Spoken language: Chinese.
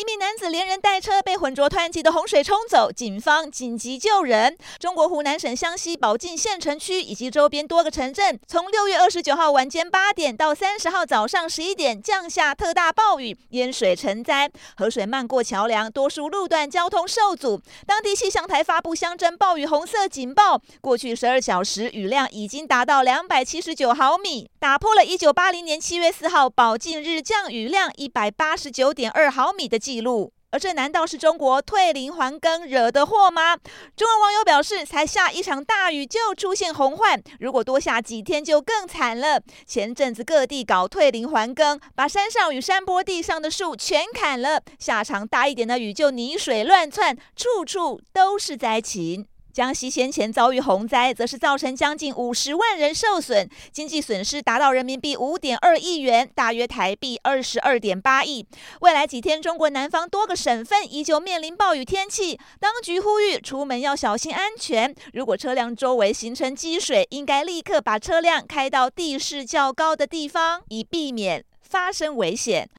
一名男子连人带车被浑浊湍急的洪水冲走，警方紧急救人。中国湖南省湘西保靖县城区以及周边多个城镇，从六月二十九号晚间八点到三十号早上十一点降下特大暴雨，淹水成灾，河水漫过桥梁，多数路段交通受阻。当地气象台发布乡镇暴雨红色警报，过去十二小时雨量已经达到两百七十九毫米，打破了一九八零年七月四号保靖日降雨量一百八十九点二毫米的记录，而这难道是中国退林还耕惹的祸吗？中国网友表示，才下一场大雨就出现洪患，如果多下几天就更惨了。前阵子各地搞退林还耕，把山上与山坡地上的树全砍了，下场大一点的雨就泥水乱窜，处处都是灾情。江西先前遭遇洪灾，则是造成将近五十万人受损，经济损失达到人民币五点二亿元，大约台币二十二点八亿。未来几天，中国南方多个省份依旧面临暴雨天气，当局呼吁出门要小心安全。如果车辆周围形成积水，应该立刻把车辆开到地势较高的地方，以避免发生危险。